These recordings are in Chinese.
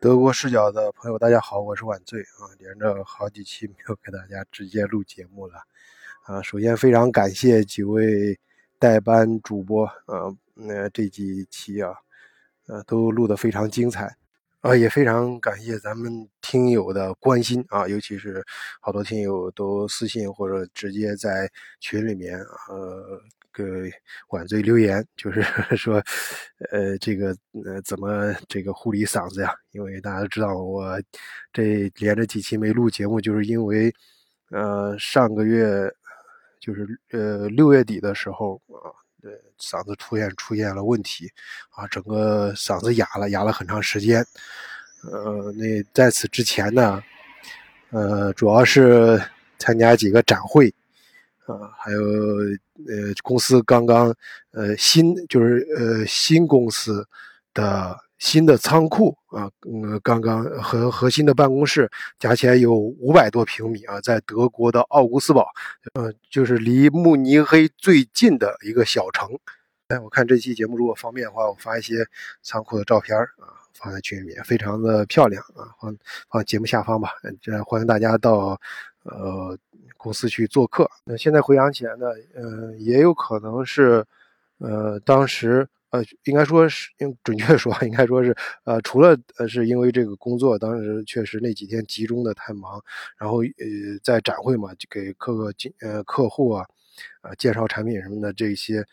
德国视角的朋友，大家好，我是晚醉啊，连着好几期没有给大家直接录节目了啊。首先非常感谢几位代班主播啊，那这几期啊，呃，都录得非常精彩啊，也非常感谢咱们听友的关心啊，尤其是好多听友都私信或者直接在群里面呃。呃晚醉留言，就是 说，呃，这个呃，怎么这个护理嗓子呀？因为大家都知道，我这连着几期没录节目，就是因为，呃，上个月就是呃六月底的时候啊，对，嗓子出现出现了问题，啊，整个嗓子哑了，哑了很长时间。呃，那在此之前呢，呃，主要是参加几个展会。啊，还有呃，公司刚刚呃新就是呃新公司的新的仓库啊，嗯，刚刚和核心的办公室加起来有五百多平米啊，在德国的奥古斯堡，呃，就是离慕尼黑最近的一个小城。哎，我看这期节目如果方便的话，我发一些仓库的照片啊，放在群里面，非常的漂亮啊，放放节目下方吧，这欢迎大家到呃。公司去做客，那现在回想起来呢，呃，也有可能是，呃，当时，呃，应该说是，用准确说，应该说是，呃，除了呃，是因为这个工作，当时确实那几天集中的太忙，然后呃，在展会嘛，就给各个经呃客户啊，呃，介绍产品什么的这些。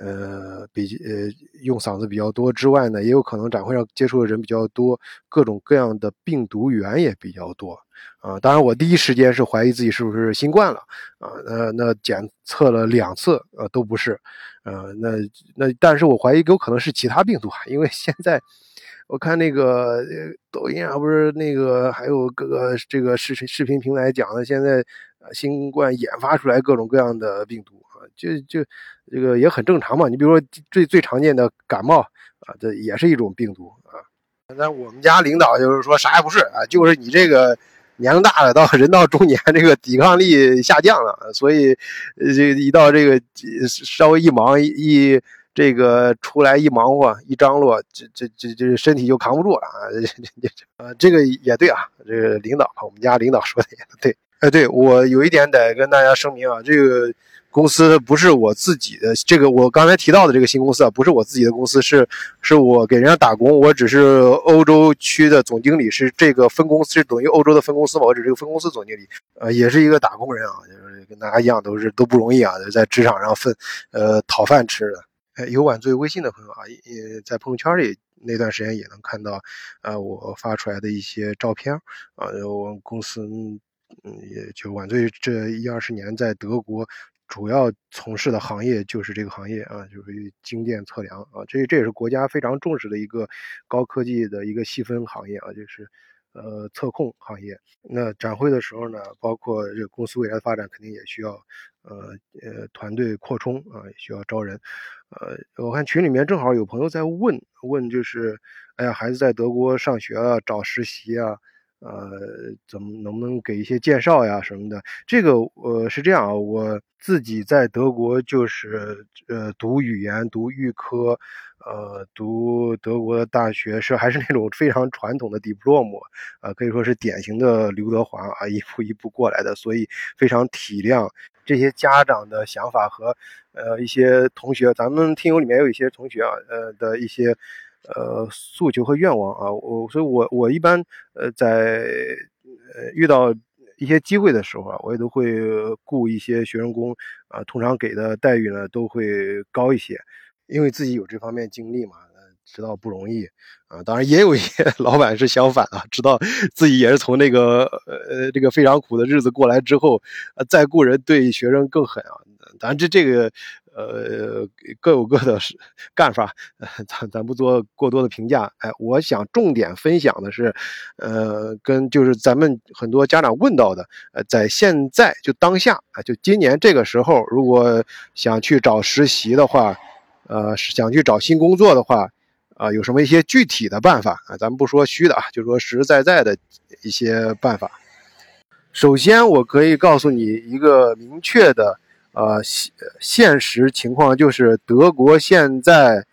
呃，比呃用嗓子比较多之外呢，也有可能展会上接触的人比较多，各种各样的病毒源也比较多啊。当然，我第一时间是怀疑自己是不是新冠了啊。那那检测了两次，呃，都不是，呃，那那但是我怀疑有可能是其他病毒啊，因为现在我看那个抖音啊，不是那个还有各个这个视频视频平台讲的，现在新冠研发出来各种各样的病毒啊。就就这个也很正常嘛，你比如说最最常见的感冒啊，这也是一种病毒啊。那我们家领导就是说啥也不是啊，就是你这个年龄大了，到人到中年，这个抵抗力下降了，所以这一到这个稍微一忙一这个出来一忙活一张罗，这这这这身体就扛不住了啊。这这这呃，这个也对啊，这个领导我们家领导说的也对。哎，对我有一点得跟大家声明啊，这个。公司不是我自己的，这个我刚才提到的这个新公司啊，不是我自己的公司，是是我给人家打工，我只是欧洲区的总经理，是这个分公司是等于欧洲的分公司嘛，我只是个分公司总经理，呃，也是一个打工人啊，就是跟大家一样，都是都不容易啊，在职场上分呃讨饭吃的。哎，有晚醉微信的朋友啊，也在朋友圈里那段时间也能看到，呃，我发出来的一些照片啊，我们公司嗯，也就晚醉这一二十年在德国。主要从事的行业就是这个行业啊，就是精电测量啊，这这也是国家非常重视的一个高科技的一个细分行业啊，就是呃测控行业。那展会的时候呢，包括这公司未来的发展，肯定也需要呃呃团队扩充啊，需要招人。呃，我看群里面正好有朋友在问问，就是哎呀，孩子在德国上学啊，找实习啊。呃，怎么能不能给一些介绍呀什么的？这个呃是这样啊，我自己在德国就是呃读语言、读预科，呃读德国的大学是还是那种非常传统的 diploma，啊可以说是典型的刘德华啊一步一步过来的，所以非常体谅这些家长的想法和呃一些同学，咱们听友里面有一些同学啊呃的一些。呃，诉求和愿望啊，我所以，我我一般呃在呃遇到一些机会的时候啊，我也都会雇一些学生工啊，通常给的待遇呢都会高一些，因为自己有这方面经历嘛，知道不容易啊。当然也有一些 老板是相反啊，知道自己也是从那个呃这个非常苦的日子过来之后，呃再雇人对学生更狠啊。当然这这个。呃，各有各的干法，咱咱不做过多的评价。哎，我想重点分享的是，呃，跟就是咱们很多家长问到的，呃，在现在就当下啊，就今年这个时候，如果想去找实习的话，呃，想去找新工作的话，啊，有什么一些具体的办法啊？咱们不说虚的啊，就说实实在在的一些办法。首先，我可以告诉你一个明确的。呃，现现实情况就是德国现在，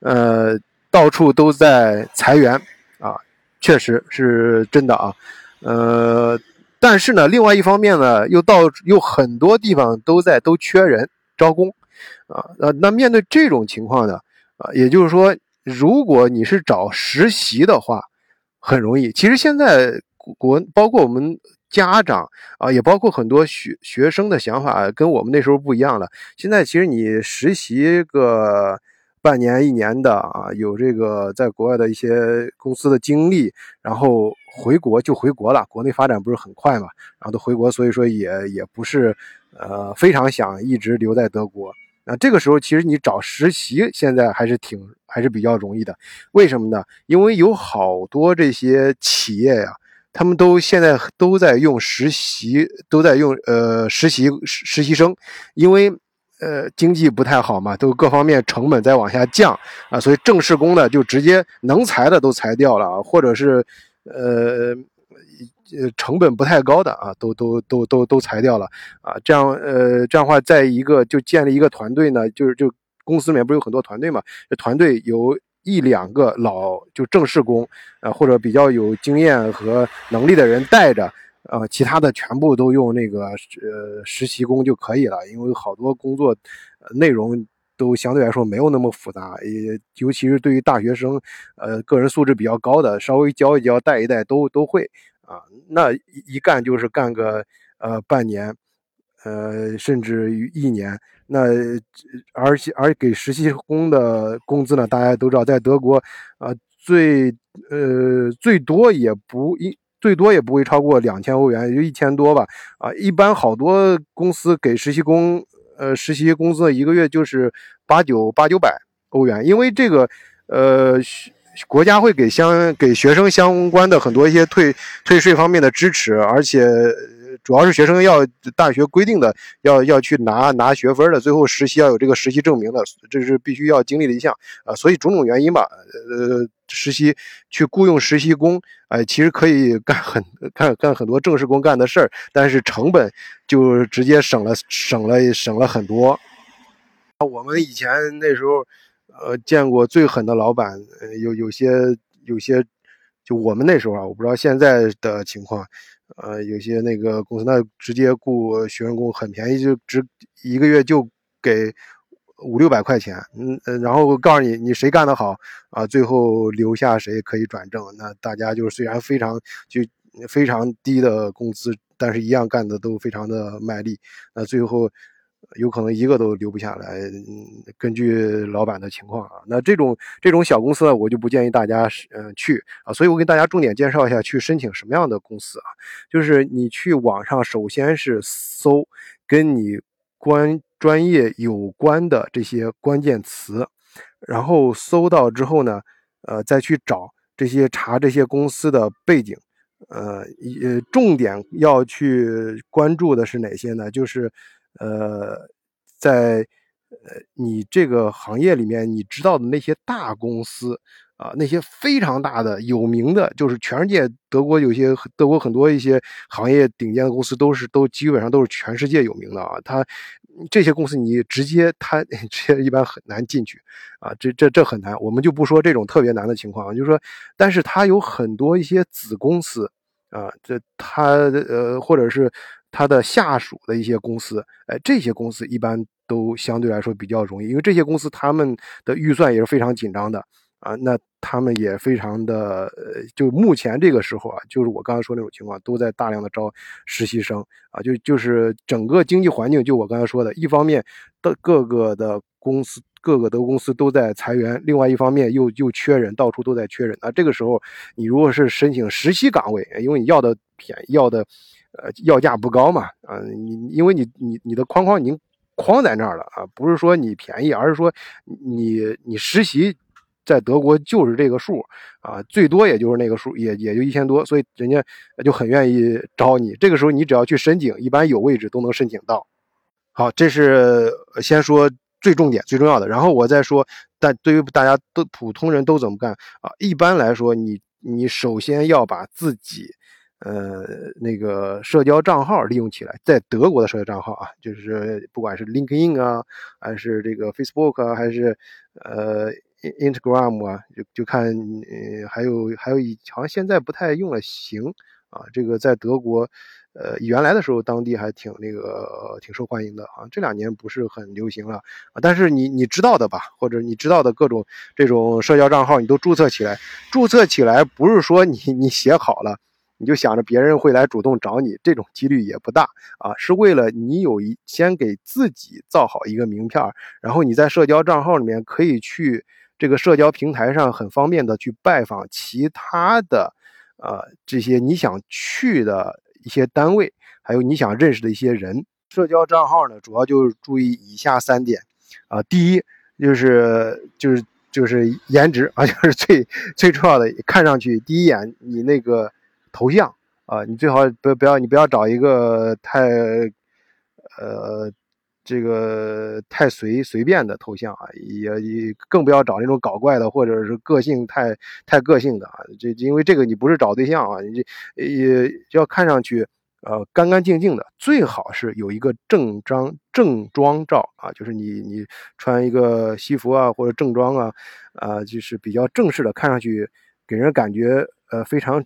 呃，到处都在裁员啊，确实是真的啊，呃，但是呢，另外一方面呢，又到又很多地方都在都缺人招工，啊，呃，那面对这种情况呢，啊，也就是说，如果你是找实习的话，很容易。其实现在国包括我们家长啊，也包括很多学学生的想法跟我们那时候不一样了。现在其实你实习个。半年一年的啊，有这个在国外的一些公司的经历，然后回国就回国了。国内发展不是很快嘛，然后都回国，所以说也也不是呃非常想一直留在德国。那这个时候其实你找实习现在还是挺还是比较容易的，为什么呢？因为有好多这些企业呀，他们都现在都在用实习，都在用呃实习实习生，因为。呃，经济不太好嘛，都各方面成本在往下降啊，所以正式工的就直接能裁的都裁掉了，或者是呃呃成本不太高的啊，都都都都都裁掉了啊，这样呃这样的话，在一个就建立一个团队呢，就是就公司里面不是有很多团队嘛，这团队有一两个老就正式工啊，或者比较有经验和能力的人带着。呃，其他的全部都用那个呃实习工就可以了，因为好多工作内容都相对来说没有那么复杂，也尤其是对于大学生，呃，个人素质比较高的，稍微教一教、带一带都都会啊。那一一干就是干个呃半年，呃，甚至于一年。那而且而给实习工的工资呢，大家都知道，在德国啊，最呃最多也不一。最多也不会超过两千欧元，也就一千多吧。啊，一般好多公司给实习工，呃，实习工资一个月就是八九八九百欧元，因为这个，呃，国家会给相给学生相关的很多一些退退税方面的支持，而且。主要是学生要大学规定的要要去拿拿学分的，最后实习要有这个实习证明的，这是必须要经历的一项啊。所以种种原因吧，呃，实习去雇佣实习工，哎，其实可以干很 干干很多正式工干的事儿，但是成本就直接省了省了省了很多。我们以前那时候，呃，见过最狠的老板，呃有有些有些，就我们那时候啊，我不知道现在的情况。呃，有些那个公司那直接雇学生工很便宜，就只一个月就给五六百块钱，嗯然后告诉你你谁干得好啊，最后留下谁可以转正。那大家就是虽然非常就非常低的工资，但是一样干的都非常的卖力。那最后。有可能一个都留不下来，根据老板的情况啊，那这种这种小公司呢，我就不建议大家嗯去啊，所以我给大家重点介绍一下去申请什么样的公司啊，就是你去网上首先是搜跟你关专业有关的这些关键词，然后搜到之后呢，呃，再去找这些查这些公司的背景，呃，呃，重点要去关注的是哪些呢？就是。呃，在呃你这个行业里面，你知道的那些大公司啊，那些非常大的、有名的，就是全世界德国有些德国很多一些行业顶尖的公司，都是都基本上都是全世界有名的啊。它这些公司你直接它 这些一般很难进去啊，这这这很难。我们就不说这种特别难的情况，就是说，但是它有很多一些子公司啊，这它呃或者是。他的下属的一些公司，哎，这些公司一般都相对来说比较容易，因为这些公司他们的预算也是非常紧张的啊。那他们也非常的，呃，就目前这个时候啊，就是我刚才说那种情况，都在大量的招实习生啊。就就是整个经济环境，就我刚才说的，一方面的各个的公司，各个的公司都在裁员，另外一方面又又缺人，到处都在缺人啊。这个时候，你如果是申请实习岗位，因为你要的便宜，要的。呃，要价不高嘛，啊，你因为你你你的框框已经框在那儿了啊，不是说你便宜，而是说你你实习在德国就是这个数啊，最多也就是那个数，也也就一千多，所以人家就很愿意招你。这个时候你只要去申请，一般有位置都能申请到。好，这是先说最重点最重要的，然后我再说，但对于大家都普通人都怎么干啊？一般来说，你你首先要把自己。呃，那个社交账号利用起来，在德国的社交账号啊，就是不管是 LinkedIn 啊，还是这个 Facebook 啊，还是呃 Instagram 啊，就就看，呃，还有还有一好像现在不太用了行啊，这个在德国，呃，原来的时候当地还挺那个挺受欢迎的啊，这两年不是很流行了啊。但是你你知道的吧，或者你知道的各种这种社交账号，你都注册起来，注册起来不是说你你写好了。你就想着别人会来主动找你，这种几率也不大啊，是为了你有一先给自己造好一个名片，然后你在社交账号里面可以去这个社交平台上很方便的去拜访其他的，呃，这些你想去的一些单位，还有你想认识的一些人。社交账号呢，主要就是注意以下三点啊，第一就是就是就是颜值啊，就是最最重要的，看上去第一眼你那个。头像啊，你最好不不要，你不要找一个太，呃，这个太随随便的头像啊，也也更不要找那种搞怪的，或者是个性太太个性的啊。这因为这个你不是找对象啊，你也要看上去呃干干净净的，最好是有一个正装正装照啊，就是你你穿一个西服啊或者正装啊，啊就是比较正式的，看上去给人感觉呃非常。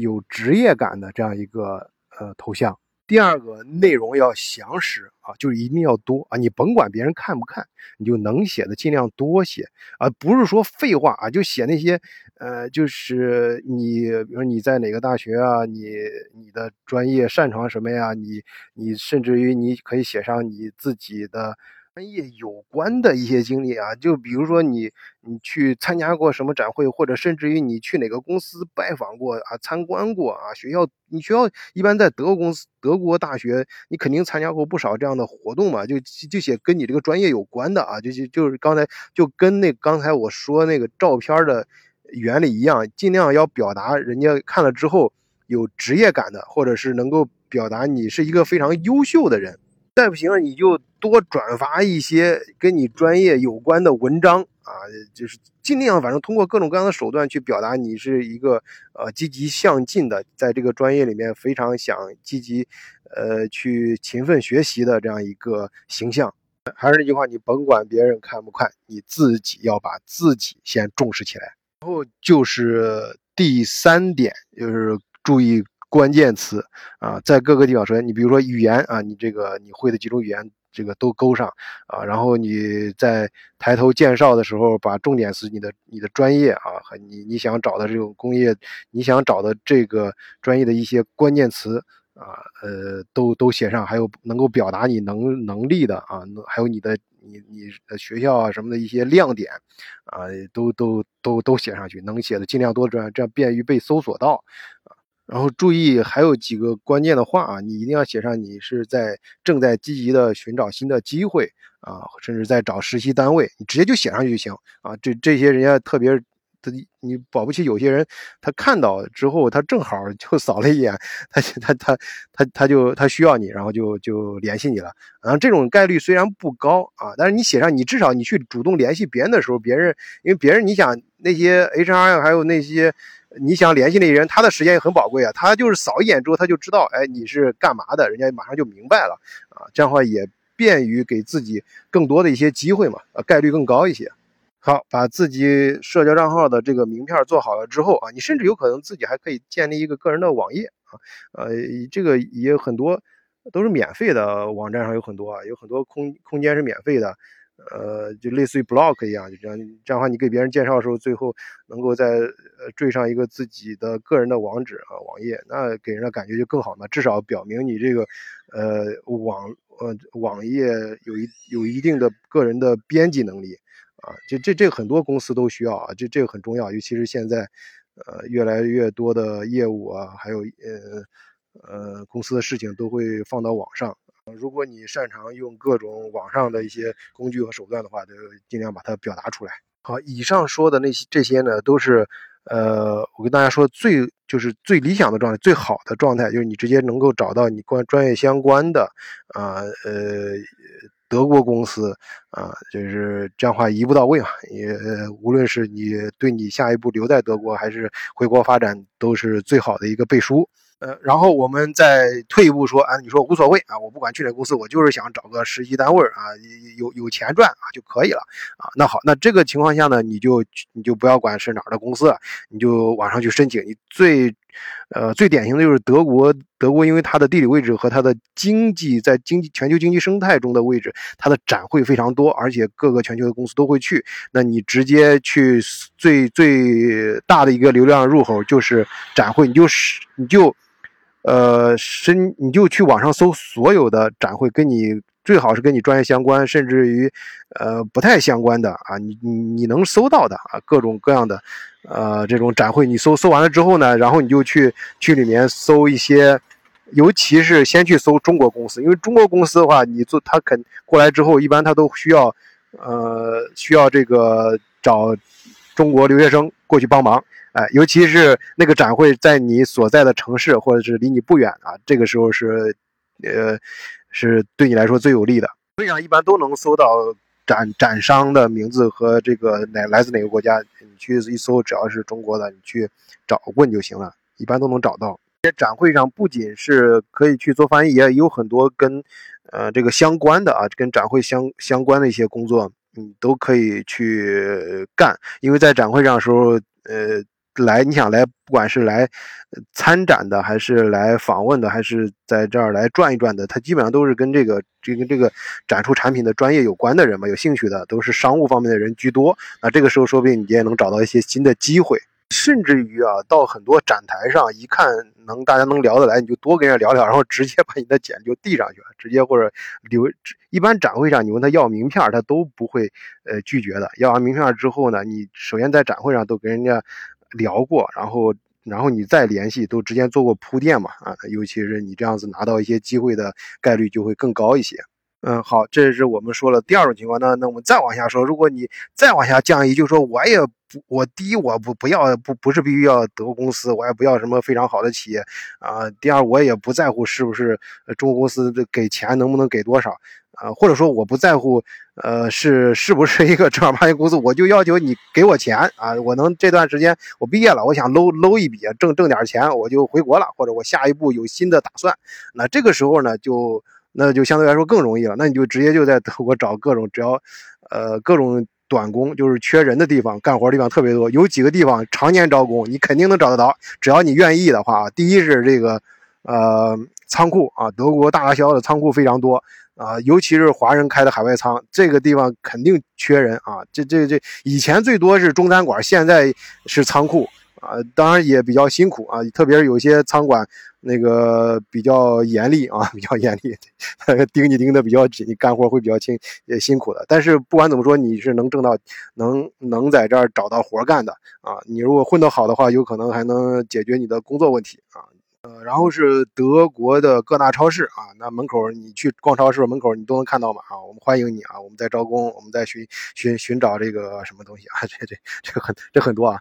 有职业感的这样一个呃头像。第二个内容要详实啊，就是一定要多啊，你甭管别人看不看，你就能写的尽量多写啊，不是说废话啊，就写那些呃，就是你比如你在哪个大学啊，你你的专业擅长什么呀？你你甚至于你可以写上你自己的。专业有关的一些经历啊，就比如说你你去参加过什么展会，或者甚至于你去哪个公司拜访过啊，参观过啊，学校你学校一般在德国公司、德国大学，你肯定参加过不少这样的活动嘛，就就写跟你这个专业有关的啊，就就就是刚才就跟那刚才我说那个照片的原理一样，尽量要表达人家看了之后有职业感的，或者是能够表达你是一个非常优秀的人。再不行，你就多转发一些跟你专业有关的文章啊，就是尽量反正通过各种各样的手段去表达你是一个呃积极向进的，在这个专业里面非常想积极呃去勤奋学习的这样一个形象。还是那句话，你甭管别人看不看，你自己要把自己先重视起来。然后就是第三点，就是注意。关键词啊，在各个地方，首先你比如说语言啊，你这个你会的几种语言，这个都勾上啊。然后你在抬头介绍的时候，把重点词、你的你的专业啊和你你想找的这种工业，你想找的这个专业的一些关键词啊，呃，都都写上。还有能够表达你能能力的啊，还有你的你你学校啊什么的一些亮点啊，都都都都写上去，能写的尽量多，这样这样便于被搜索到啊。然后注意，还有几个关键的话啊，你一定要写上你是在正在积极的寻找新的机会啊，甚至在找实习单位，你直接就写上去就行啊。这这些人家特别，他你保不齐有些人他看到之后，他正好就扫了一眼，他他他他他就他需要你，然后就就联系你了。然后，这种概率虽然不高啊，但是你写上你至少你去主动联系别人的时候，别人因为别人你想那些 HR 还有那些。你想联系那些人，他的时间也很宝贵啊。他就是扫一眼之后，他就知道，哎，你是干嘛的，人家马上就明白了啊。这样的话也便于给自己更多的一些机会嘛，啊，概率更高一些。好，把自己社交账号的这个名片做好了之后啊，你甚至有可能自己还可以建立一个个人的网页啊，呃，这个也有很多都是免费的网站上有很多啊，有很多空空间是免费的。呃，就类似于 block 一样，就这样，这样的话，你给别人介绍的时候，最后能够在呃缀上一个自己的个人的网址啊，网页，那给人的感觉就更好嘛，至少表明你这个呃网呃网页有一有一定的个人的编辑能力啊，这这这很多公司都需要啊，这这个很重要，尤其是现在呃越来越多的业务啊，还有呃呃公司的事情都会放到网上。如果你擅长用各种网上的一些工具和手段的话，就尽量把它表达出来。好，以上说的那些这些呢，都是，呃，我跟大家说最就是最理想的状态，最好的状态就是你直接能够找到你关专业相关的，啊，呃，德国公司，啊，就是这样话一步到位嘛。也无论是你对你下一步留在德国还是回国发展，都是最好的一个背书。呃，然后我们再退一步说，啊，你说无所谓啊，我不管去哪公司，我就是想找个实习单位啊，有有钱赚啊就可以了啊。那好，那这个情况下呢，你就你就不要管是哪儿的公司，你就网上去申请。你最，呃，最典型的就是德国，德国因为它的地理位置和它的经济在经济全球经济生态中的位置，它的展会非常多，而且各个全球的公司都会去。那你直接去最最大的一个流量入口就是展会，你就是你就。呃，申你就去网上搜所有的展会，跟你最好是跟你专业相关，甚至于，呃，不太相关的啊，你你你能搜到的啊，各种各样的，呃，这种展会，你搜搜完了之后呢，然后你就去去里面搜一些，尤其是先去搜中国公司，因为中国公司的话，你做他肯过来之后，一般他都需要，呃，需要这个找中国留学生过去帮忙。哎，尤其是那个展会在你所在的城市，或者是离你不远啊，这个时候是，呃，是对你来说最有利的。会上一般都能搜到展展商的名字和这个哪来自哪个国家，你去一搜，只要是中国的，你去找问就行了，一般都能找到。在展会上不仅是可以去做翻译，也有很多跟，呃，这个相关的啊，跟展会相相关的一些工作，你都可以去干。因为在展会上的时候，呃。来，你想来，不管是来参展的，还是来访问的，还是在这儿来转一转的，他基本上都是跟这个、这个、这个展出产品的专业有关的人嘛，有兴趣的，都是商务方面的人居多。那这个时候，说不定你也能找到一些新的机会，甚至于啊，到很多展台上一看，能大家能聊得来，你就多跟人家聊聊，然后直接把你的简历就递上去了，直接或者留。一般展会上你问他要名片，他都不会呃拒绝的。要完名片之后呢，你首先在展会上都跟人家。聊过，然后，然后你再联系，都之前做过铺垫嘛，啊，尤其是你这样子拿到一些机会的概率就会更高一些。嗯，好，这是我们说了第二种情况。那那我们再往下说，如果你再往下降一，就是说我也不，我第一我不不要不不是必须要德国公司，我也不要什么非常好的企业啊。第二，我也不在乎是不是中国公司给钱能不能给多少。啊，或者说我不在乎，呃，是是不是一个正儿八经公司，我就要求你给我钱啊，我能这段时间我毕业了，我想搂搂一笔，挣挣点钱，我就回国了，或者我下一步有新的打算，那这个时候呢，就那就相对来说更容易了，那你就直接就在德国找各种，只要，呃，各种短工，就是缺人的地方，干活地方特别多，有几个地方常年招工，你肯定能找得到，只要你愿意的话，第一是这个，呃，仓库啊，德国大销的仓库非常多。啊，尤其是华人开的海外仓，这个地方肯定缺人啊！这、这、这以前最多是中餐馆，现在是仓库啊。当然也比较辛苦啊，特别是有些仓管那个比较严厉啊，比较严厉，盯你盯的比较紧，干活会比较轻，也辛苦的。但是不管怎么说，你是能挣到，能能在这儿找到活干的啊。你如果混得好的话，有可能还能解决你的工作问题啊。呃，然后是德国的各大超市啊，那门口你去逛超市，门口你都能看到嘛啊，我们欢迎你啊，我们在招工，我们在寻寻寻找这个什么东西啊，这这这个很这很多啊，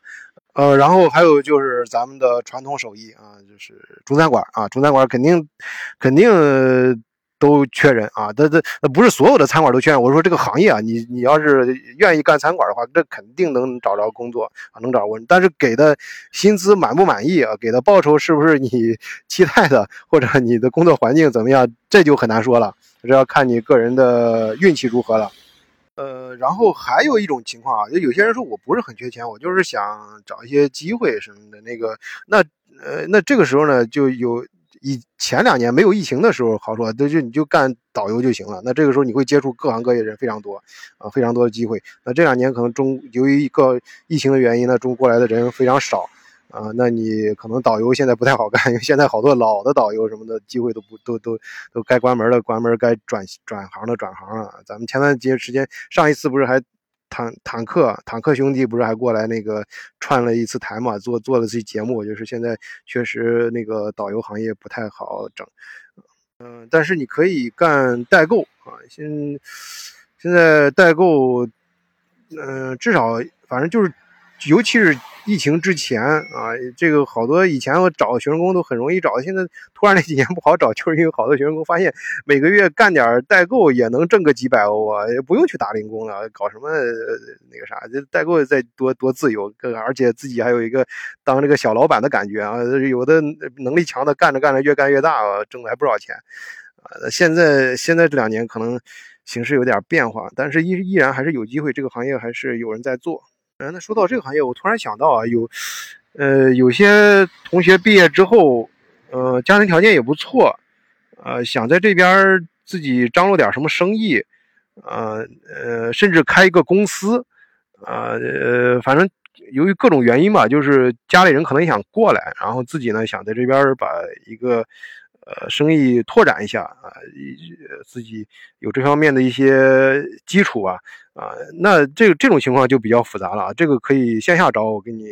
呃，然后还有就是咱们的传统手艺啊，就是中餐馆啊，中餐馆肯定肯定。都缺人啊！这这那不是所有的餐馆都缺人。我说这个行业啊，你你要是愿意干餐馆的话，这肯定能找着工作啊，能找着。但是给的薪资满不满意啊？给的报酬是不是你 期待的？或者你的工作环境怎么样？这就很难说了，这要看你个人的运气如何了。呃，然后还有一种情况啊，就有些人说我不是很缺钱，我就是想找一些机会什么的。那个，那呃，那这个时候呢，就有。以前两年没有疫情的时候好说，那就你就干导游就行了。那这个时候你会接触各行各业人非常多，啊，非常多的机会。那这两年可能中由于一个疫情的原因呢，中过来的人非常少，啊，那你可能导游现在不太好干，因为现在好多老的导游什么的机会都不都都都该关门的关门，该转转行的转行了。咱们前段时间上一次不是还。坦坦克坦克兄弟不是还过来那个串了一次台嘛？做做了这节目，就是现在确实那个导游行业不太好整，嗯，但是你可以干代购啊。现现在代购，嗯，至少反正就是，尤其是疫情之前啊，这个好多以前我找学生工都很容易找，现在突然那几年不好找，就是因为好多学生工发现每个月干点代购也能挣个几百欧啊，也不用去打零工了，搞什么那个啥，这代购再多多自由，而且自己还有一个当这个小老板的感觉啊。有的能力强的干着干着越干越大，挣的还不少钱啊。现在现在这两年可能形势有点变化，但是依依然还是有机会，这个行业还是有人在做。那说到这个行业，我突然想到啊，有，呃，有些同学毕业之后，呃，家庭条件也不错，呃，想在这边自己张罗点什么生意，呃呃，甚至开一个公司，啊呃，反正由于各种原因吧，就是家里人可能也想过来，然后自己呢想在这边把一个。呃，生意拓展一下啊，自己有这方面的一些基础啊啊，那这这种情况就比较复杂了啊。这个可以线下找我，给你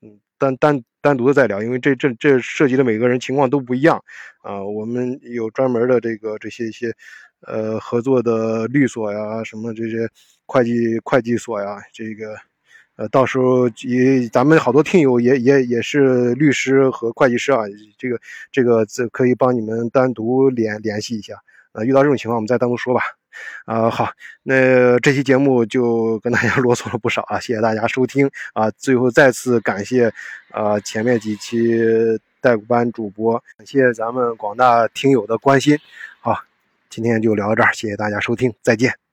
嗯单单单独的再聊，因为这这这涉及的每个人情况都不一样啊。我们有专门的这个这些一些呃合作的律所呀，什么这些会计会计所呀，这个。呃，到时候也咱们好多听友也也也是律师和会计师啊，这个这个这可以帮你们单独联联系一下。呃，遇到这种情况我们再单独说吧。啊，好，那这期节目就跟大家 啰嗦了不少啊，谢谢大家收听啊。最后再次感谢啊前面几期代股班主播，感谢咱们广大听友的关心。好，今天就聊到这儿，谢谢大家收听，再见。